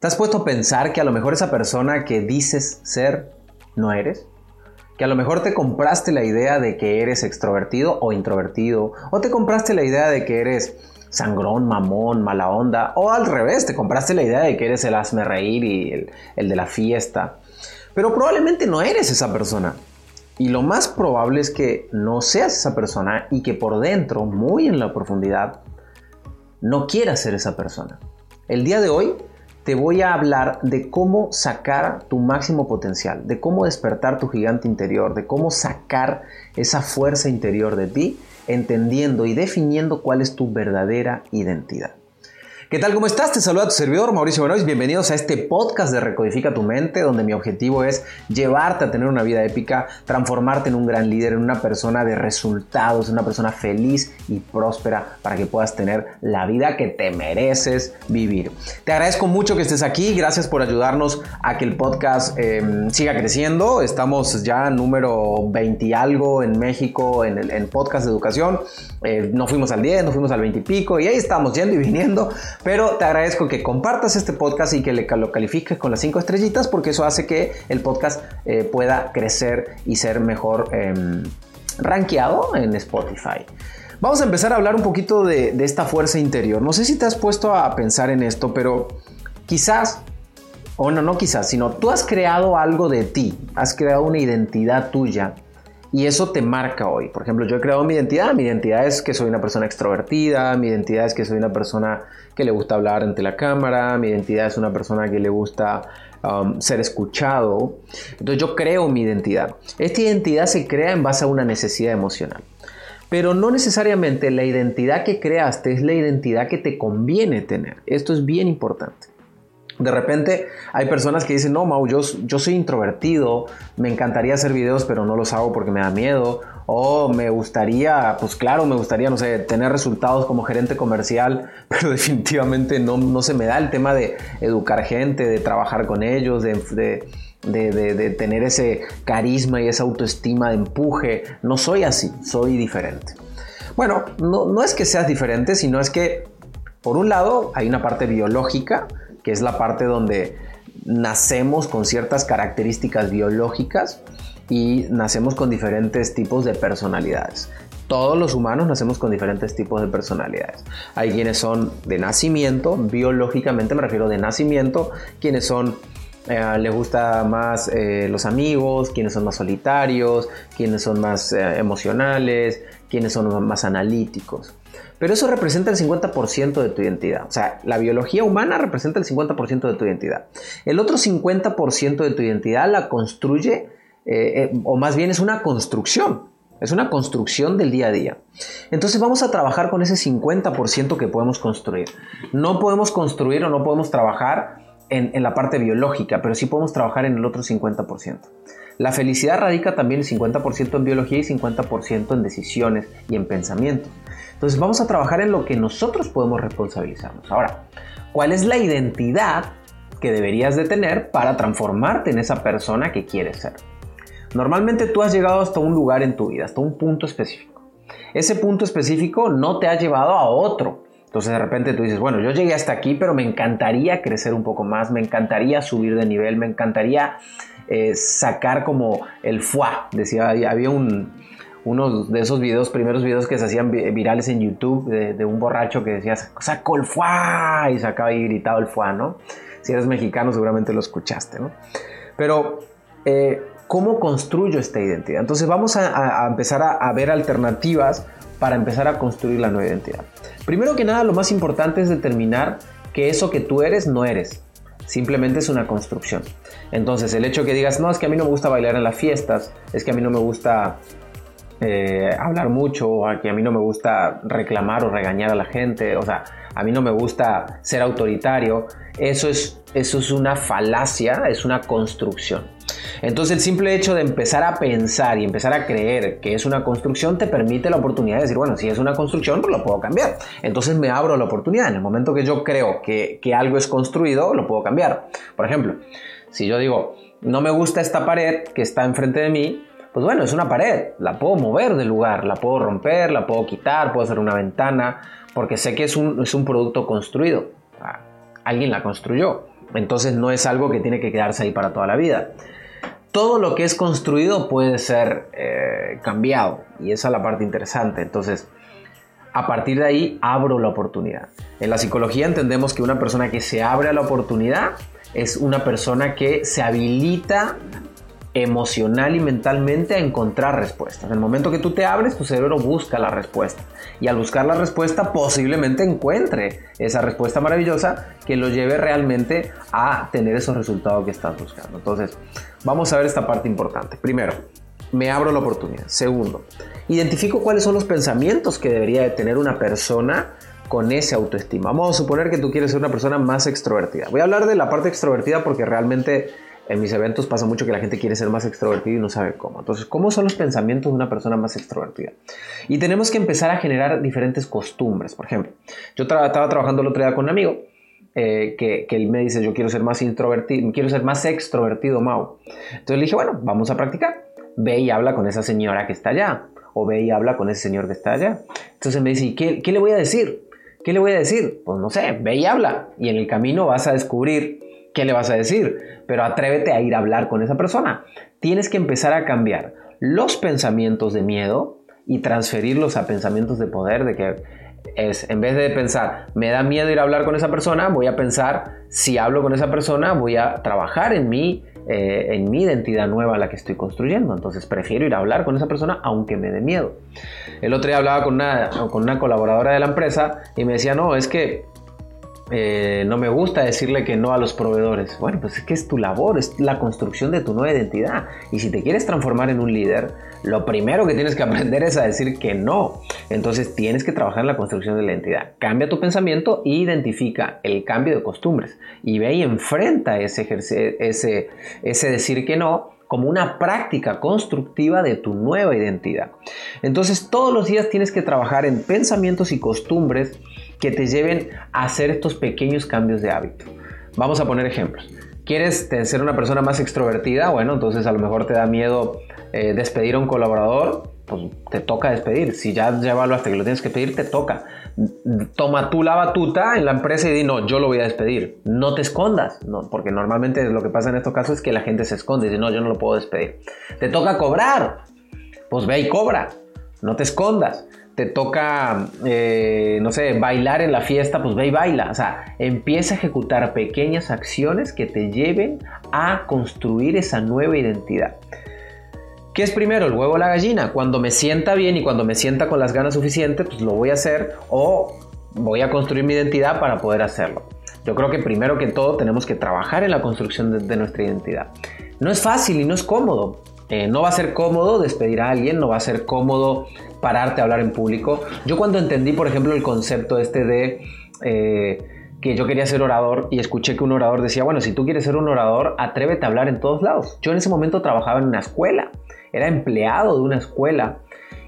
¿Te has puesto a pensar que a lo mejor esa persona que dices ser no eres? Que a lo mejor te compraste la idea de que eres extrovertido o introvertido, o te compraste la idea de que eres sangrón, mamón, mala onda, o al revés, te compraste la idea de que eres el hazme reír y el, el de la fiesta. Pero probablemente no eres esa persona. Y lo más probable es que no seas esa persona y que por dentro, muy en la profundidad, no quieras ser esa persona. El día de hoy te voy a hablar de cómo sacar tu máximo potencial, de cómo despertar tu gigante interior, de cómo sacar esa fuerza interior de ti, entendiendo y definiendo cuál es tu verdadera identidad. ¿Qué tal? ¿Cómo estás? Te saluda tu servidor Mauricio Benoist. Bienvenidos a este podcast de Recodifica tu mente, donde mi objetivo es llevarte a tener una vida épica, transformarte en un gran líder, en una persona de resultados, una persona feliz y próspera para que puedas tener la vida que te mereces vivir. Te agradezco mucho que estés aquí. Gracias por ayudarnos a que el podcast em, siga creciendo. Estamos ya número 20 y algo en México en el podcast de educación. Eh, no fuimos al 10, no fuimos al 20 y pico y ahí estamos yendo y viniendo pero te agradezco que compartas este podcast y que lo califiques con las 5 estrellitas porque eso hace que el podcast eh, pueda crecer y ser mejor eh, rankeado en Spotify. Vamos a empezar a hablar un poquito de, de esta fuerza interior. No sé si te has puesto a pensar en esto, pero quizás o no, no quizás, sino tú has creado algo de ti, has creado una identidad tuya y eso te marca hoy. Por ejemplo, yo he creado mi identidad. Mi identidad es que soy una persona extrovertida. Mi identidad es que soy una persona que le gusta hablar ante la cámara. Mi identidad es una persona que le gusta um, ser escuchado. Entonces yo creo mi identidad. Esta identidad se crea en base a una necesidad emocional. Pero no necesariamente la identidad que creaste es la identidad que te conviene tener. Esto es bien importante. De repente hay personas que dicen, no, Mau, yo, yo, soy introvertido, me encantaría hacer videos, pero no los hago porque me da miedo. O me gustaría, pues claro, me gustaría, no sé, tener resultados como gerente comercial, pero definitivamente no, no se me da el tema de educar gente, de trabajar con ellos, de, de, tener ese carisma y esa autoestima de empuje. No soy así, soy diferente. Bueno, no, no es que seas diferente, sino es que, por un lado, hay una parte biológica, que es la parte donde nacemos con ciertas características biológicas y nacemos con diferentes tipos de personalidades. Todos los humanos nacemos con diferentes tipos de personalidades. Hay quienes son de nacimiento, biológicamente me refiero de nacimiento, quienes son eh, les gusta más eh, los amigos, quienes son más solitarios, quienes son más eh, emocionales, quienes son más analíticos. Pero eso representa el 50% de tu identidad. O sea, la biología humana representa el 50% de tu identidad. El otro 50% de tu identidad la construye, eh, o más bien es una construcción. Es una construcción del día a día. Entonces vamos a trabajar con ese 50% que podemos construir. No podemos construir o no podemos trabajar en, la parte biológica, pero sí podemos trabajar en el otro 50%. La felicidad radica también el 50% en biología y 50% en decisiones y en pensamientos. Entonces vamos a trabajar en lo que nosotros podemos responsabilizarnos. Ahora, ¿cuál es la identidad que deberías de tener para transformarte en esa persona que quieres ser? Normalmente tú has llegado hasta un lugar en tu vida, hasta un punto específico. Ese punto específico no te ha llevado a otro. Entonces de repente tú dices, bueno, yo llegué hasta aquí, pero me encantaría crecer un poco más, me encantaría subir de nivel, me encantaría eh, sacar como el fuá. Decía, había un, uno de esos videos, primeros videos que se hacían virales en YouTube de, un borracho que decía, sacó el fuá y sacaba y gritaba el fuá, ¿no? Si eres mexicano seguramente lo escuchaste, ¿no? Pero, eh, ¿cómo construyo esta identidad? Entonces vamos a, empezar a ver alternativas para empezar a construir la nueva identidad. Primero que nada, lo más importante es determinar que eso que tú eres no eres. Simplemente es una construcción. Entonces, el hecho que digas, no, es que a mí no me gusta bailar en las fiestas, es que a mí no me gusta eh, hablar mucho, o a que a mí no me gusta reclamar o regañar a la gente, o sea, a mí no me gusta ser autoritario, eso es, eso es una falacia, es una construcción. Entonces el simple hecho de empezar a pensar y empezar a creer que es una construcción te permite la oportunidad de decir, bueno, si es una construcción, pues lo puedo cambiar. Entonces me abro la oportunidad. En el momento que yo creo que, que algo es construido, lo puedo cambiar. Por ejemplo, si yo digo, no me gusta esta pared que está enfrente de mí, pues bueno, es una pared, la puedo mover del lugar, la puedo romper, la puedo quitar, puedo hacer una ventana, porque sé que es un, es un producto construido. Alguien la construyó. Entonces no es algo que tiene que quedarse ahí para toda la vida. Todo lo que es construido puede ser eh, cambiado y esa es la parte interesante. Entonces, a partir de ahí abro la oportunidad. En la psicología entendemos que una persona que se abre a la oportunidad es una persona que se habilita emocional y mentalmente a encontrar respuestas. En el momento que tú te abres, tu cerebro busca la respuesta. Y al buscar la respuesta, posiblemente encuentre esa respuesta maravillosa que lo lleve realmente a tener esos resultados que estás buscando. Entonces, vamos a ver esta parte importante. Primero, me abro la oportunidad. Segundo, identifico cuáles son los pensamientos que debería de tener una persona con ese autoestima. Vamos a suponer que tú quieres ser una persona más extrovertida. Voy a hablar de la parte extrovertida porque realmente en mis eventos pasa mucho que la gente quiere ser más extrovertida y no sabe cómo. Entonces, ¿cómo son los pensamientos de una persona más extrovertida? Y tenemos que empezar a generar diferentes costumbres. Por ejemplo, yo estaba trabajando el otro día con un amigo eh, que, que, él me dice, yo quiero ser más introvertido, quiero ser más extrovertido, Mau. Entonces le dije, bueno, vamos a practicar. Ve y habla con esa señora que está allá. O ve y habla con ese señor que está allá. Entonces me dice, ¿y qué, qué le voy a decir? ¿Qué le voy a decir? Pues no sé, ve y habla. Y en el camino vas a descubrir ¿qué le vas a decir? Pero atrévete a ir a hablar con esa persona. Tienes que empezar a cambiar los pensamientos de miedo y transferirlos a pensamientos de poder, de que es, en vez de pensar, me da miedo ir a hablar con esa persona, voy a pensar, si hablo con esa persona, voy a trabajar en mí, eh, en mi identidad nueva la que estoy construyendo. Entonces prefiero ir a hablar con esa persona aunque me dé miedo. El otro día hablaba con una, con una colaboradora de la empresa y me decía, no, es que eh, no me gusta decirle que no a los proveedores. Bueno, pues es que es tu labor, es la construcción de tu nueva identidad. Y si te quieres transformar en un líder, lo primero que tienes que aprender es a decir que no. Entonces tienes que trabajar en la construcción de la identidad. Cambia tu pensamiento e identifica el cambio de costumbres. Y ve y enfrenta ese, decir que no como una práctica constructiva de tu nueva identidad. Entonces todos los días tienes que trabajar en pensamientos y costumbres que te lleven a hacer estos pequeños cambios de hábito. Vamos a poner ejemplos. ¿Quieres ser una persona más extrovertida? Bueno, entonces a lo mejor te da miedo eh, despedir a un colaborador, pues te toca despedir. Si ya llévalo hasta que lo tienes que pedir, te toca. Toma tú la batuta en la empresa y di, no, yo lo voy a despedir. No te escondas, no, porque normalmente lo que pasa en estos casos es que la gente se esconde y dice, no, yo no lo puedo despedir. Te toca cobrar, pues ve y cobra, no te escondas te toca, eh, no sé, bailar en la fiesta, pues ve y baila. O sea, empieza a ejecutar pequeñas acciones que te lleven a construir esa nueva identidad. ¿Qué es primero, el huevo o la gallina? Cuando me sienta bien y cuando me sienta con las ganas suficientes, pues lo voy a hacer o voy a construir mi identidad para poder hacerlo. Yo creo que primero que todo tenemos que trabajar en la construcción de nuestra identidad. No es fácil y no es cómodo, eh, no va a ser cómodo despedir a alguien, no va a ser cómodo pararte a hablar en público. Yo cuando entendí, por ejemplo, el concepto este de eh, que yo quería ser orador y escuché que un orador decía, bueno, si tú quieres ser un orador, atrévete a hablar en todos lados. Yo en ese momento trabajaba en una escuela, era empleado de una escuela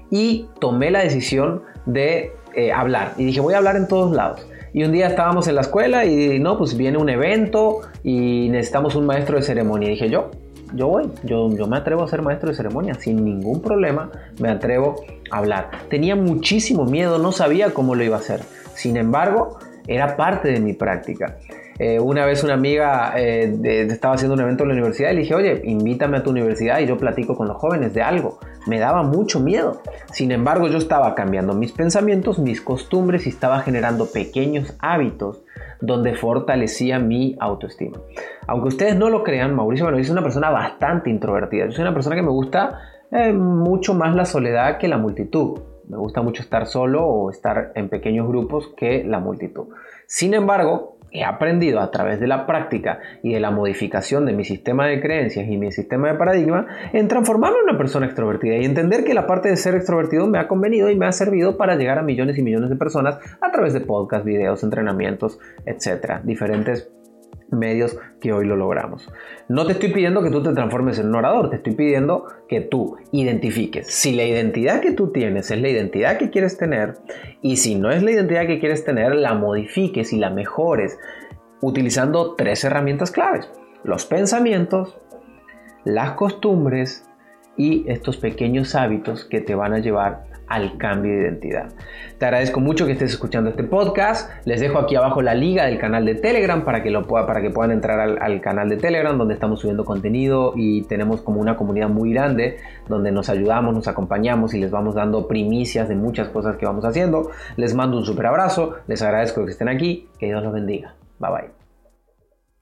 y tomé la decisión de eh, hablar y dije, voy a hablar en todos lados. Y un día estábamos en la escuela y no, pues viene un evento y necesitamos un maestro de ceremonia. Dije yo, yo voy, yo, yo me atrevo a ser maestro de ceremonia, sin ningún problema me atrevo a hablar. Tenía muchísimo miedo, no sabía cómo lo iba a hacer. Sin embargo, era parte de mi práctica. Eh, una vez una amiga eh, estaba haciendo un evento en la universidad y le dije, oye, invítame a tu universidad y yo platico con los jóvenes de algo. Me daba mucho miedo. Sin embargo, yo estaba cambiando mis pensamientos, mis costumbres y estaba generando pequeños hábitos donde fortalecía mi autoestima. Aunque ustedes no lo crean, Mauricio bueno, es una persona bastante introvertida. Yo soy una persona que me gusta eh, mucho más la soledad que la multitud. Me gusta mucho estar solo o estar en pequeños grupos que la multitud. Sin embargo, he aprendido a través de la práctica y de la modificación de mi sistema de creencias y mi sistema de paradigma en transformarme en una persona extrovertida y entender que la parte de ser extrovertido me ha convenido y me ha servido para llegar a millones y millones de personas a través de podcasts, videos, entrenamientos, etcétera, diferentes medios que hoy lo logramos. No te estoy pidiendo que tú te transformes en un orador, te estoy pidiendo que tú identifiques si la identidad que tú tienes es la identidad que quieres tener y si no es la identidad que quieres tener, la modifiques y la mejores utilizando tres herramientas claves. Los pensamientos, las costumbres y estos pequeños hábitos que te van a llevar al cambio de identidad. Te agradezco mucho que estés escuchando este podcast. Les dejo aquí abajo la liga del canal de Telegram para que, lo pueda, para que puedan entrar al, al, canal de Telegram donde estamos subiendo contenido y tenemos como una comunidad muy grande donde nos ayudamos, nos acompañamos y les vamos dando primicias de muchas cosas que vamos haciendo. Les mando un super abrazo, les agradezco que estén aquí, que Dios los bendiga. Bye bye.